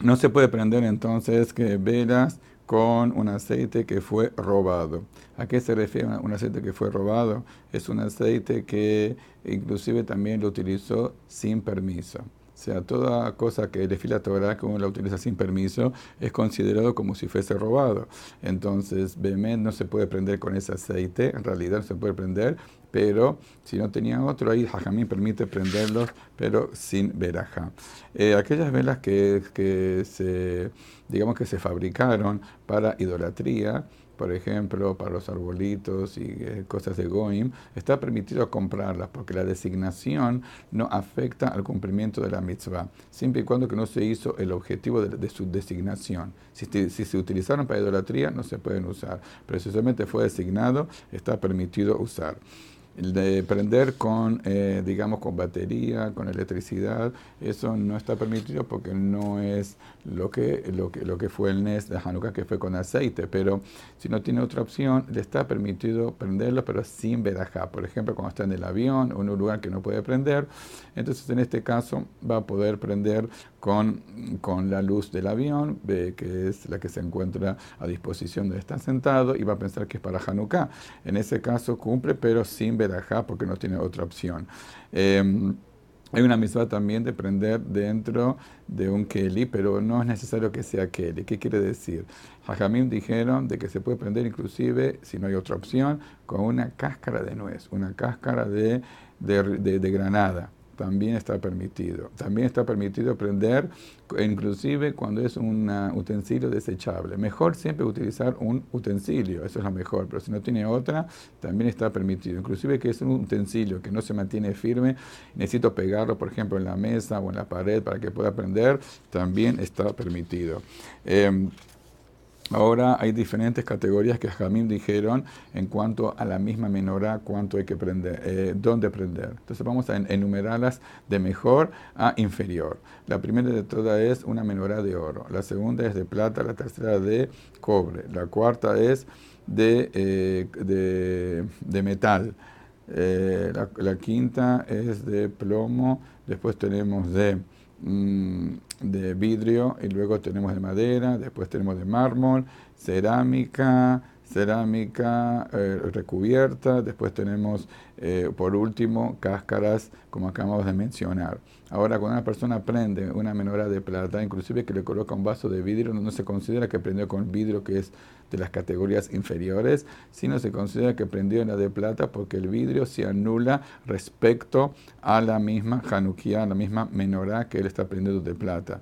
no se puede prender entonces que velas con un aceite que fue robado. ¿A qué se refiere un aceite que fue robado? Es un aceite que inclusive también lo utilizó sin permiso. Sea, toda cosa que desfila Torah que uno la utiliza sin permiso es considerado como si fuese robado. Entonces, Behemet no se puede prender con ese aceite, en realidad no se puede prender, pero si no tenía otro, ahí Jajamín permite prenderlos, pero sin veraja. Eh, aquellas velas que, que se, digamos que se fabricaron para idolatría, por ejemplo, para los arbolitos y eh, cosas de Goim, está permitido comprarlas porque la designación no afecta al cumplimiento de la mitzvah, siempre y cuando que no se hizo el objetivo de, su designación. Si, si, se utilizaron para idolatría, no se pueden usar, pero si solamente fue designado, está permitido usar. De prender con, eh, digamos, con batería, con electricidad, eso no está permitido porque no es lo que, lo que, lo que fue el NES de Hanukkah, que fue con aceite. Pero si no tiene otra opción, le está permitido prenderlo, pero sin verajá. Por ejemplo, cuando está en el avión o en un lugar que no puede prender, entonces en este caso va a poder prender con, con la luz del avión, que es la que se encuentra a disposición de estar sentado, y va a pensar que es para Hanukkah. En ese caso cumple, pero sin verajá porque no tiene otra opción. Em, hay una misma también de prender dentro de un keli, pero no es necesario que sea keli. ¿Qué quiere decir? Jajamim dijeron de que se puede prender inclusive, si no hay otra opción, con una cáscara de nuez, una cáscara de, de granada también está permitido. También está permitido prender, inclusive cuando es un utensilio desechable. Mejor siempre utilizar un utensilio, eso es lo mejor, pero si no tiene otra, también está permitido. Inclusive que es un utensilio que no se mantiene firme, necesito pegarlo, por ejemplo, en la mesa o en la pared para que pueda prender, también está permitido. Em, Ahora hay diferentes categorías que Jamim dijeron en cuanto a la misma menorá, cuánto hay que prender, eh, dónde prender. Entonces vamos a enumerarlas de mejor a inferior. La primera de todas es una menorá de oro, la segunda es de plata, la tercera de cobre, la cuarta es de, eh, de, metal, eh, la quinta es de plomo, después tenemos de de vidrio y luego tenemos de madera, después tenemos de mármol, cerámica, cerámica eh, recubierta, después tenemos eh, por último cáscaras como acabamos de mencionar. Ahora cuando una persona prende una menorá de plata, inclusive que le coloca un vaso de vidrio, no se considera que prendió con vidrio que es de las categorías inferiores, sino se considera que prendió en la de plata porque el vidrio se anula respecto a la misma Hanukkah, a la misma menorá que él está prendiendo de plata.